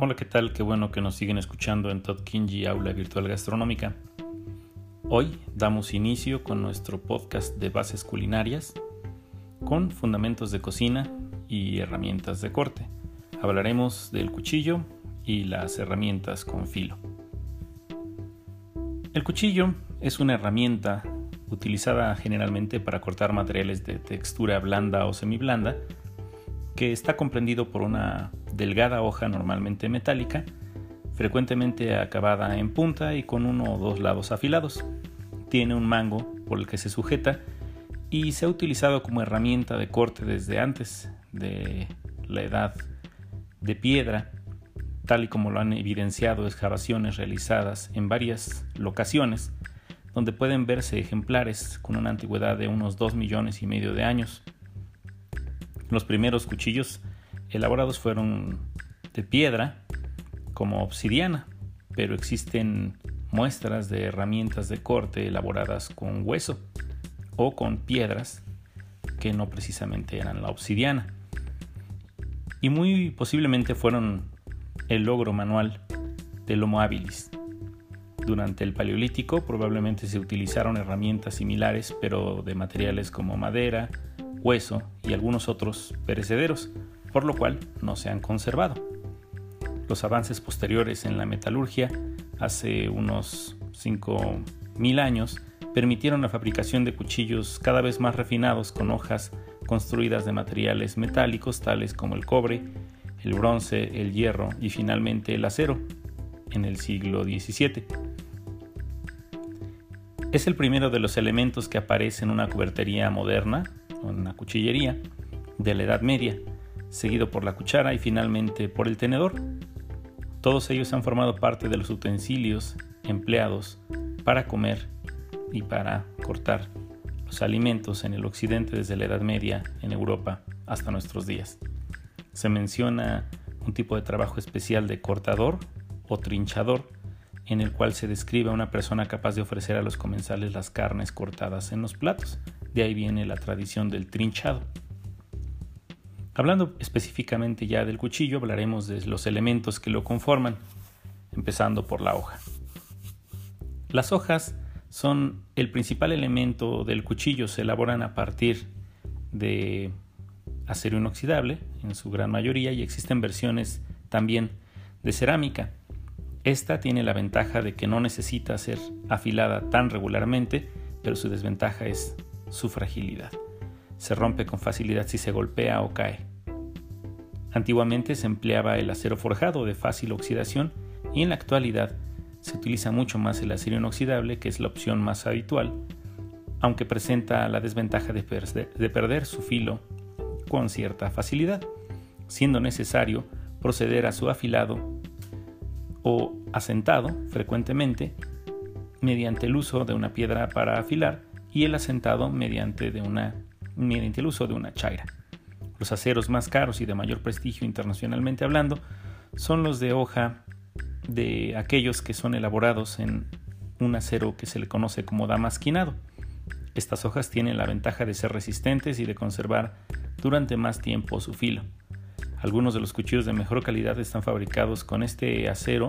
Hola, ¿qué tal? Qué bueno que nos siguen escuchando en Todd Kinji Aula Virtual Gastronómica. Hoy damos inicio con nuestro podcast de bases culinarias con fundamentos de cocina y herramientas de corte. Hablaremos del cuchillo y las herramientas con filo. El cuchillo es una herramienta utilizada generalmente para cortar materiales de textura blanda o semiblanda que está comprendido por una delgada hoja normalmente metálica, frecuentemente acabada en punta y con uno o dos lados afilados. Tiene un mango por el que se sujeta y se ha utilizado como herramienta de corte desde antes de la edad de piedra, tal y como lo han evidenciado excavaciones realizadas en varias locaciones, donde pueden verse ejemplares con una antigüedad de unos 2 millones y medio de años. Los primeros cuchillos elaborados fueron de piedra como obsidiana, pero existen muestras de herramientas de corte elaboradas con hueso o con piedras que no precisamente eran la obsidiana. Y muy posiblemente fueron el logro manual del Homo habilis. Durante el Paleolítico probablemente se utilizaron herramientas similares, pero de materiales como madera, hueso y algunos otros perecederos, por lo cual no se han conservado. Los avances posteriores en la metalurgia, hace unos 5.000 años, permitieron la fabricación de cuchillos cada vez más refinados con hojas construidas de materiales metálicos tales como el cobre, el bronce, el hierro y finalmente el acero en el siglo XVII. Es el primero de los elementos que aparece en una cubertería moderna una cuchillería de la Edad Media, seguido por la cuchara y finalmente por el tenedor. Todos ellos han formado parte de los utensilios empleados para comer y para cortar los alimentos en el occidente desde la Edad Media en Europa hasta nuestros días. Se menciona un tipo de trabajo especial de cortador o trinchador en el cual se describe a una persona capaz de ofrecer a los comensales las carnes cortadas en los platos. De ahí viene la tradición del trinchado. Hablando específicamente ya del cuchillo, hablaremos de los elementos que lo conforman, empezando por la hoja. Las hojas son el principal elemento del cuchillo, se elaboran a partir de acero inoxidable en su gran mayoría y existen versiones también de cerámica. Esta tiene la ventaja de que no necesita ser afilada tan regularmente, pero su desventaja es su fragilidad. Se rompe con facilidad si se golpea o cae. Antiguamente se empleaba el acero forjado de fácil oxidación y en la actualidad se utiliza mucho más el acero inoxidable, que es la opción más habitual, aunque presenta la desventaja de, de perder su filo con cierta facilidad, siendo necesario proceder a su afilado o asentado frecuentemente mediante el uso de una piedra para afilar y el asentado mediante, mediante el uso de una chaira. Los aceros más caros y de mayor prestigio internacionalmente hablando son los de hoja de aquellos que son elaborados en un acero que se le conoce como damasquinado. Estas hojas tienen la ventaja de ser resistentes y de conservar durante más tiempo su filo. Algunos de los cuchillos de mejor calidad están fabricados con este acero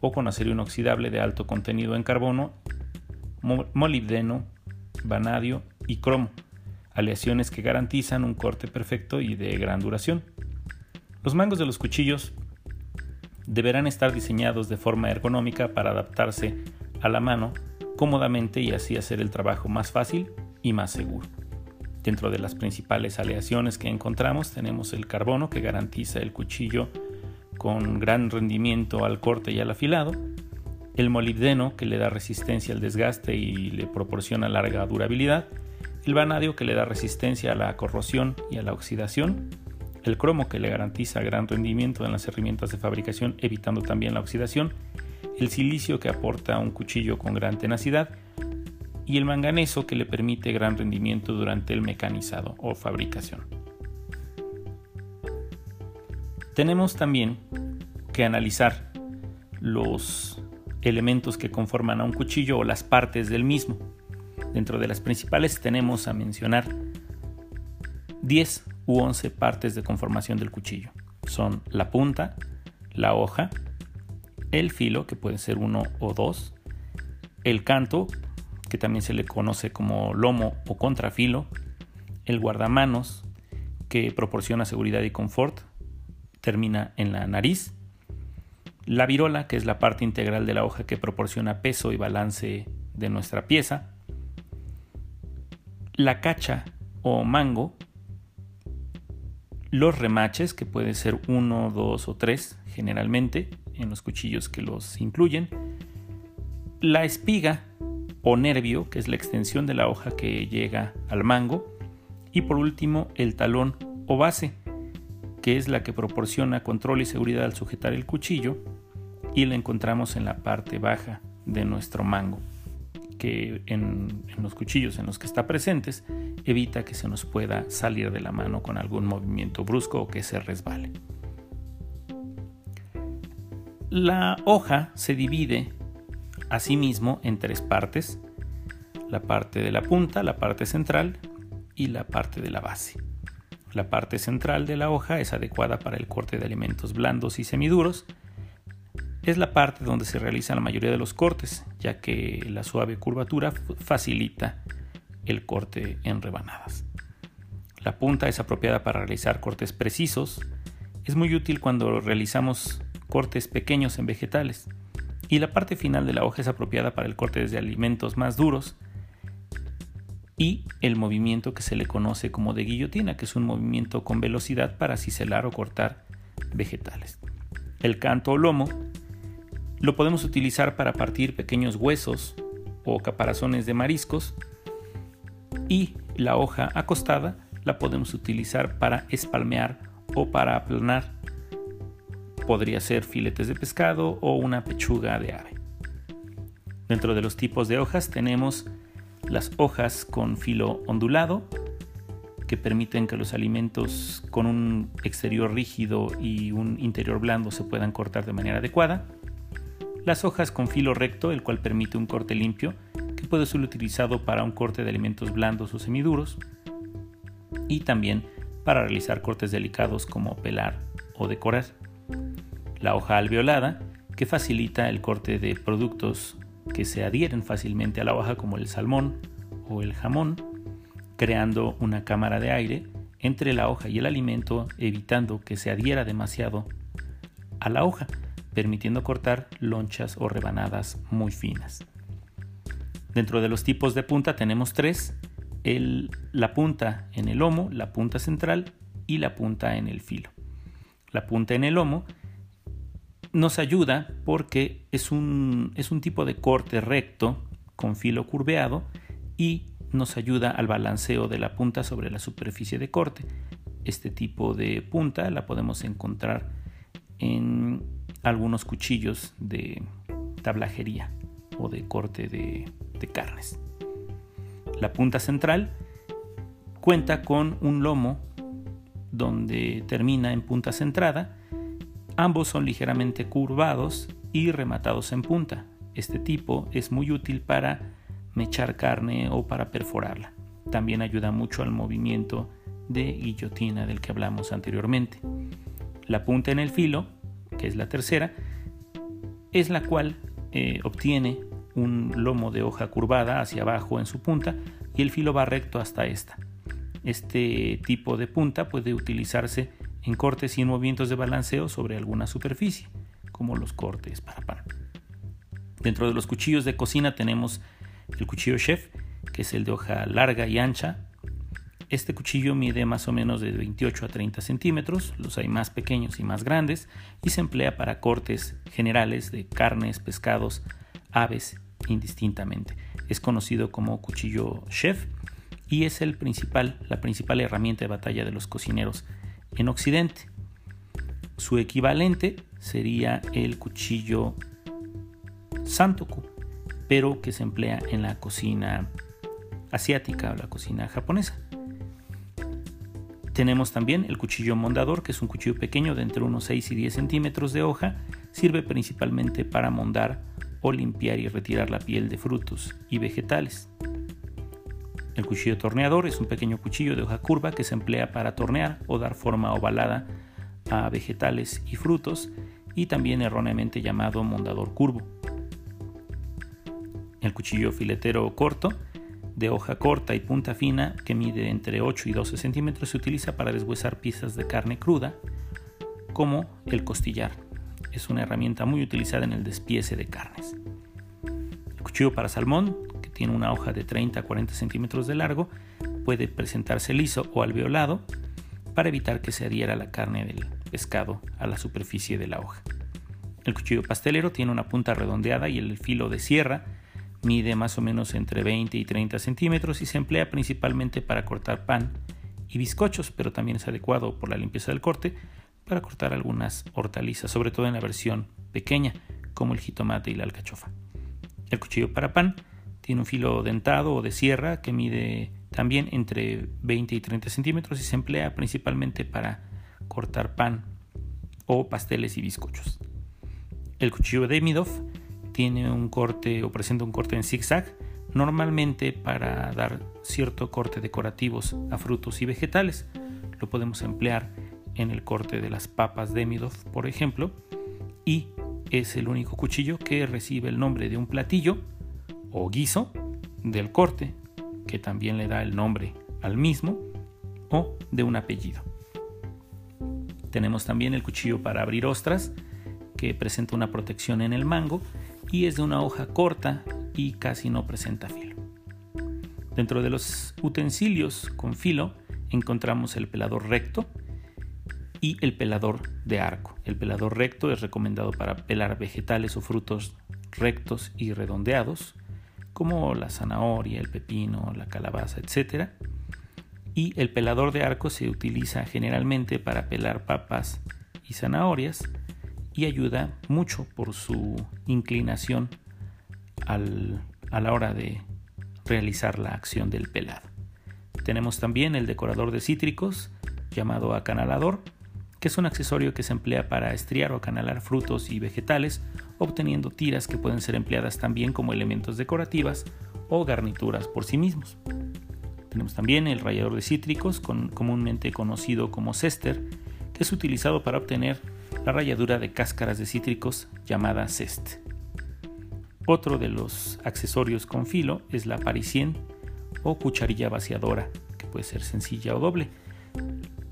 o con acero inoxidable de alto contenido en carbono, molibdeno, vanadio y cromo, aleaciones que garantizan un corte perfecto y de gran duración. Los mangos de los cuchillos deberán estar diseñados de forma ergonómica para adaptarse a la mano cómodamente y así hacer el trabajo más fácil y más seguro. Dentro de las principales aleaciones que encontramos tenemos el carbono que garantiza el cuchillo con gran rendimiento al corte y al afilado, el molibdeno que le da resistencia al desgaste y le proporciona larga durabilidad, el vanadio que le da resistencia a la corrosión y a la oxidación, el cromo que le garantiza gran rendimiento en las herramientas de fabricación evitando también la oxidación, el silicio que aporta un cuchillo con gran tenacidad y el manganeso que le permite gran rendimiento durante el mecanizado o fabricación. Tenemos también que analizar los elementos que conforman a un cuchillo o las partes del mismo. Dentro de las principales tenemos a mencionar 10 u 11 partes de conformación del cuchillo. Son la punta, la hoja, el filo, que puede ser uno o dos, el canto, que también se le conoce como lomo o contrafilo, el guardamanos, que proporciona seguridad y confort, termina en la nariz, la virola, que es la parte integral de la hoja que proporciona peso y balance de nuestra pieza, la cacha o mango, los remaches, que puede ser uno, dos o tres generalmente en los cuchillos que los incluyen, la espiga o nervio, que es la extensión de la hoja que llega al mango, y por último el talón o base, que es la que proporciona control y seguridad al sujetar el cuchillo y la encontramos en la parte baja de nuestro mango, que en, los cuchillos en los que está presentes evita que se nos pueda salir de la mano con algún movimiento brusco o que se resbale. La hoja se divide asimismo en tres partes, la parte de la punta, la parte central y la parte de la base. La parte central de la hoja es adecuada para el corte de alimentos blandos y semiduros. Es la parte donde se realizan la mayoría de los cortes, ya que la suave curvatura facilita el corte en rebanadas. La punta es apropiada para realizar cortes precisos. Es muy útil cuando realizamos cortes pequeños en vegetales. Y la parte final de la hoja es apropiada para el corte de alimentos más duros, y el movimiento que se le conoce como de guillotina, que es un movimiento con velocidad para ciselar o cortar vegetales. El canto o lomo lo podemos utilizar para partir pequeños huesos o caparazones de mariscos y la hoja acostada la podemos utilizar para espalmear o para aplanar. Podría ser filetes de pescado o una pechuga de ave. Dentro de los tipos de hojas tenemos las hojas con filo ondulado, que permiten que los alimentos con un exterior rígido y un interior blando se puedan cortar de manera adecuada. Las hojas con filo recto, el cual permite un corte limpio, que puede ser utilizado para un corte de alimentos blandos o semiduros. Y también para realizar cortes delicados como pelar o decorar. La hoja alveolada, que facilita el corte de productos que se adhieren fácilmente a la hoja como el salmón o el jamón, creando una cámara de aire entre la hoja y el alimento, evitando que se adhiera demasiado a la hoja, permitiendo cortar lonchas o rebanadas muy finas. Dentro de los tipos de punta tenemos tres, la punta en el lomo, la punta central y la punta en el filo. La punta en el lomo nos ayuda porque es un, es un tipo de corte recto con filo curveado y nos ayuda al balanceo de la punta sobre la superficie de corte. Este tipo de punta la podemos encontrar en algunos cuchillos de tablajería o de corte de, carnes. La punta central cuenta con un lomo donde termina en punta centrada Ambos son ligeramente curvados y rematados en punta. Este tipo es muy útil para mechar carne o para perforarla. También ayuda mucho al movimiento de guillotina del que hablamos anteriormente. La punta en el filo, que es la tercera, es la cual eh, obtiene un lomo de hoja curvada hacia abajo en su punta y el filo va recto hasta esta. Este tipo de punta puede utilizarse en cortes y en movimientos de balanceo sobre alguna superficie, como los cortes para pan. Dentro de los cuchillos de cocina tenemos el cuchillo chef, que es el de hoja larga y ancha. Este cuchillo mide más o menos de 28 a 30 centímetros, los hay más pequeños y más grandes, y se emplea para cortes generales de carnes, pescados, aves indistintamente. Es conocido como cuchillo chef y es el principal, la principal herramienta de batalla de los cocineros en Occidente. Su equivalente sería el cuchillo santoku, pero que se emplea en la cocina asiática o la cocina japonesa. Tenemos también el cuchillo mondador, que es un cuchillo pequeño de entre unos 6 y 10 centímetros de hoja. Sirve principalmente para mondar o limpiar y retirar la piel de frutos y vegetales. El cuchillo torneador es un pequeño cuchillo de hoja curva que se emplea para tornear o dar forma ovalada a vegetales y frutos y también erróneamente llamado mondador curvo. El cuchillo filetero corto, de hoja corta y punta fina, que mide entre 8 y 12 centímetros, se utiliza para deshuesar piezas de carne cruda, como el costillar. Es una herramienta muy utilizada en el despiece de carnes. El cuchillo para salmón, que tiene una hoja de 30 a 40 centímetros de largo, puede presentarse liso o alveolado para evitar que se adhiera la carne del pescado a la superficie de la hoja. El cuchillo pastelero tiene una punta redondeada y el filo de sierra mide más o menos entre 20 y 30 centímetros y se emplea principalmente para cortar pan y bizcochos, pero también es adecuado por la limpieza del corte para cortar algunas hortalizas, sobre todo en la versión pequeña, como el jitomate y la alcachofa. El cuchillo para pan tiene un filo dentado o de sierra que mide también entre 20 y 30 centímetros y se emplea principalmente para cortar pan o pasteles y bizcochos. El cuchillo de Demidov tiene un corte o presenta un corte en zigzag, normalmente para dar cierto corte decorativos a frutos y vegetales. Lo podemos emplear en el corte de las papas Demidov, por ejemplo, y es el único cuchillo que recibe el nombre de un platillo o guiso del corte, que también le da el nombre al mismo, o de un apellido. Tenemos también el cuchillo para abrir ostras, que presenta una protección en el mango y es de una hoja corta y casi no presenta filo. Dentro de los utensilios con filo encontramos el pelador recto y el pelador de arco. El pelador recto es recomendado para pelar vegetales o frutos rectos y redondeados, como la zanahoria, el pepino, la calabaza, etc. Y el pelador de arco se utiliza generalmente para pelar papas y zanahorias y ayuda mucho por su inclinación a la hora de realizar la acción del pelado. Tenemos también el decorador de cítricos llamado acanalador, que es un accesorio que se emplea para estriar o acanalar frutos y vegetales, obteniendo tiras que pueden ser empleadas también como elementos decorativas o garnituras por sí mismos. Tenemos también el rallador de cítricos, comúnmente conocido como cester, que es utilizado para obtener la ralladura de cáscaras de cítricos llamada cest. Otro de los accesorios con filo es la parisien o cucharilla vaciadora, que puede ser sencilla o doble.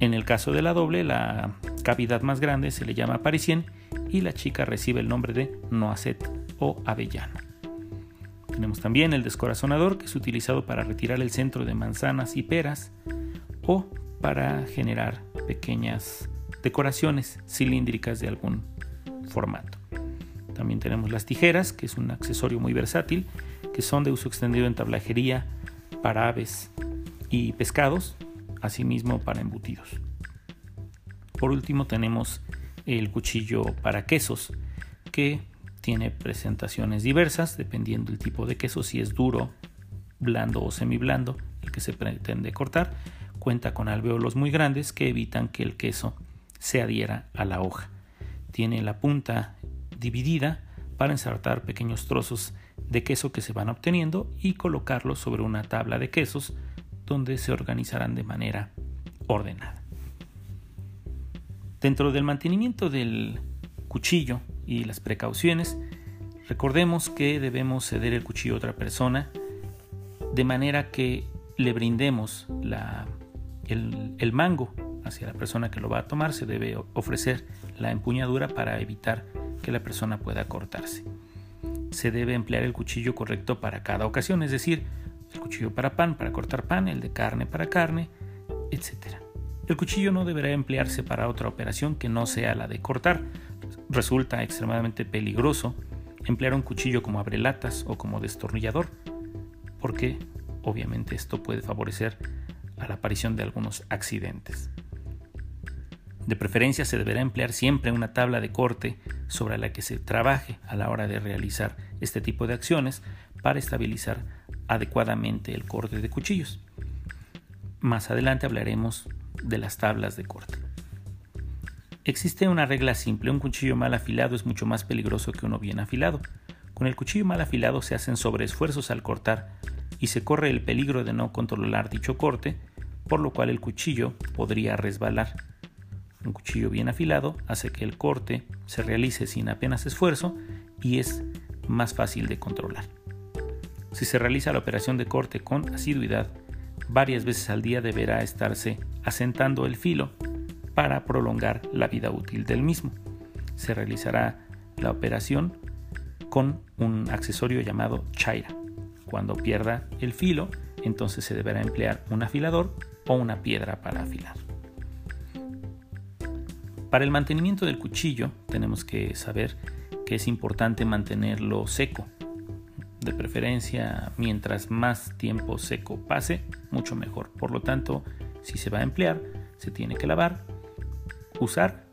En el caso de la doble, la cavidad más grande se le llama parisien y la chica recibe el nombre de noisette o avellana. Tenemos también el descorazonador que es utilizado para retirar el centro de manzanas y peras o para generar pequeñas decoraciones cilíndricas de algún formato. También tenemos las tijeras, que es un accesorio muy versátil, que son de uso extendido en tablajería para aves y pescados, asimismo para embutidos. Por último tenemos el cuchillo para quesos, que tiene presentaciones diversas dependiendo del tipo de queso, si es duro, blando o semiblando, el que se pretende cortar. Cuenta con alveolos muy grandes que evitan que el queso se adhiera a la hoja. Tiene la punta dividida para ensartar pequeños trozos de queso que se van obteniendo y colocarlos sobre una tabla de quesos donde se organizarán de manera ordenada. Dentro del mantenimiento del cuchillo y las precauciones, recordemos que debemos ceder el cuchillo a otra persona de manera que le brindemos el, el mango hacia la persona que lo va a tomar, se debe ofrecer la empuñadura para evitar que la persona pueda cortarse. Se debe emplear el cuchillo correcto para cada ocasión, es decir, el cuchillo para pan para cortar pan, el de carne para carne, etc. El cuchillo no deberá emplearse para otra operación que no sea la de cortar. Resulta extremadamente peligroso emplear un cuchillo como abrelatas o como destornillador, porque obviamente esto puede favorecer la aparición de algunos accidentes. De preferencia se deberá emplear siempre una tabla de corte sobre la que se trabaje a la hora de realizar este tipo de acciones para estabilizar adecuadamente el corte de cuchillos. Más adelante hablaremos de las tablas de corte. Existe una regla simple, un cuchillo mal afilado es mucho más peligroso que uno bien afilado. Con el cuchillo mal afilado se hacen sobreesfuerzos al cortar y se corre el peligro de no controlar dicho corte, por lo cual el cuchillo podría resbalar Un cuchillo bien afilado hace que el corte se realice sin apenas esfuerzo y es más fácil de controlar. Si se realiza la operación de corte con asiduidad, varias veces al día deberá estarse asentando el filo para prolongar la vida útil del mismo. Se realizará la operación con un accesorio llamado chaira. Cuando pierda el filo, entonces se deberá emplear un afilador o una piedra para afilar. Para el mantenimiento del cuchillo tenemos que saber que es importante mantenerlo seco. De preferencia, mientras más tiempo seco pase, mucho mejor. Por lo tanto, si se va a emplear, se tiene que lavar, usar,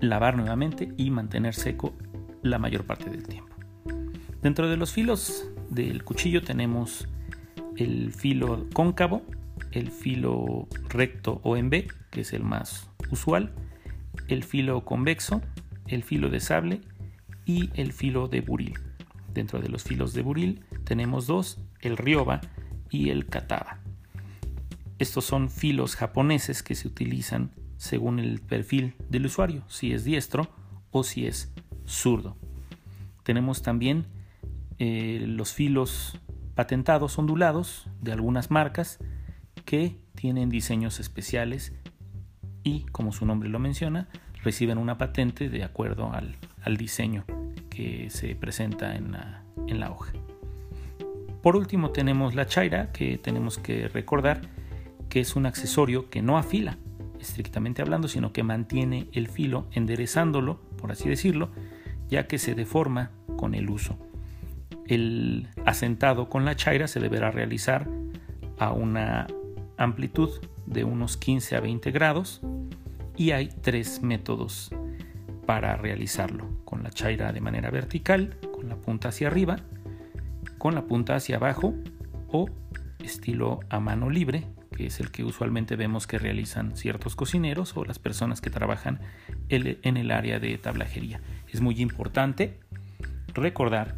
lavar nuevamente y mantener seco la mayor parte del tiempo. Dentro de los filos del cuchillo tenemos el filo cóncavo, el filo recto o en B, que es el más usual, el filo convexo, el filo de sable y el filo de buril. Dentro de los filos de buril tenemos dos, el ryoba y el kataba. Estos son filos japoneses que se utilizan según el perfil del usuario, si es diestro o si es zurdo. Tenemos también eh, los filos patentados ondulados de algunas marcas que tienen diseños especiales y, como su nombre lo menciona, reciben una patente de acuerdo al, diseño que se presenta en la, en la hoja. Por último tenemos la chaira que tenemos que recordar que es un accesorio que no afila, estrictamente hablando, sino que mantiene el filo enderezándolo, por así decirlo, ya que se deforma con el uso. El asentado con la chaira se deberá realizar a una amplitud de unos 15 a 20 grados y hay tres métodos para realizarlo. Con la chaira de manera vertical, con la punta hacia arriba, con la punta hacia abajo o estilo a mano libre, que es el que usualmente vemos que realizan ciertos cocineros o las personas que trabajan en el área de tablajería. Es muy importante recordar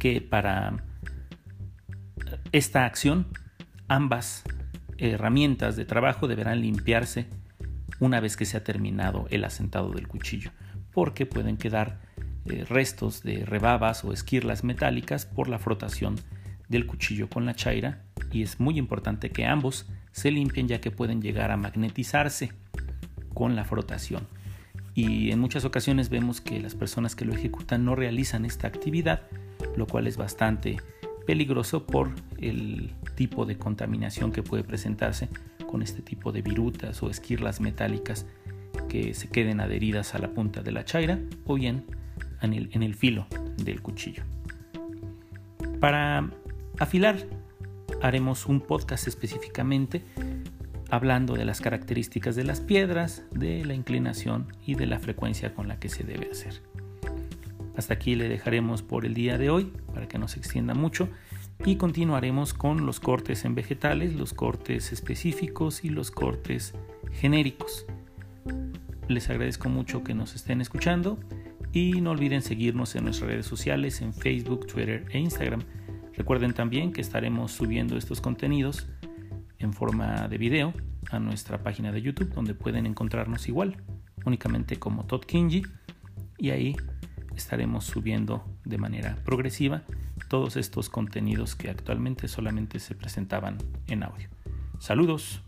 que para esta acción ambas herramientas de trabajo deberán limpiarse una vez que se ha terminado el asentado del cuchillo, porque pueden quedar eh, restos de rebabas o esquirlas metálicas por la frotación del cuchillo con la chaira y es muy importante que ambos se limpien ya que pueden llegar a magnetizarse con la frotación. Y en muchas ocasiones vemos que las personas que lo ejecutan no realizan esta actividad, lo cual es bastante peligroso por el tipo de contaminación que puede presentarse con este tipo de virutas o esquirlas metálicas que se queden adheridas a la punta de la chaira o bien en el, en el filo del cuchillo. Para afilar haremos un podcast específicamente hablando de las características de las piedras, de la inclinación y de la frecuencia con la que se debe hacer. Hasta aquí le dejaremos por el día de hoy para que no se extienda mucho y continuaremos con los cortes en vegetales, los cortes específicos y los cortes genéricos. Les agradezco mucho que nos estén escuchando y no olviden seguirnos en nuestras redes sociales en Facebook, Twitter e Instagram. Recuerden también que estaremos subiendo estos contenidos en forma de video a nuestra página de YouTube donde pueden encontrarnos igual, únicamente como Todd Kinji y ahí estaremos subiendo de manera progresiva todos estos contenidos que actualmente solamente se presentaban en audio. Saludos.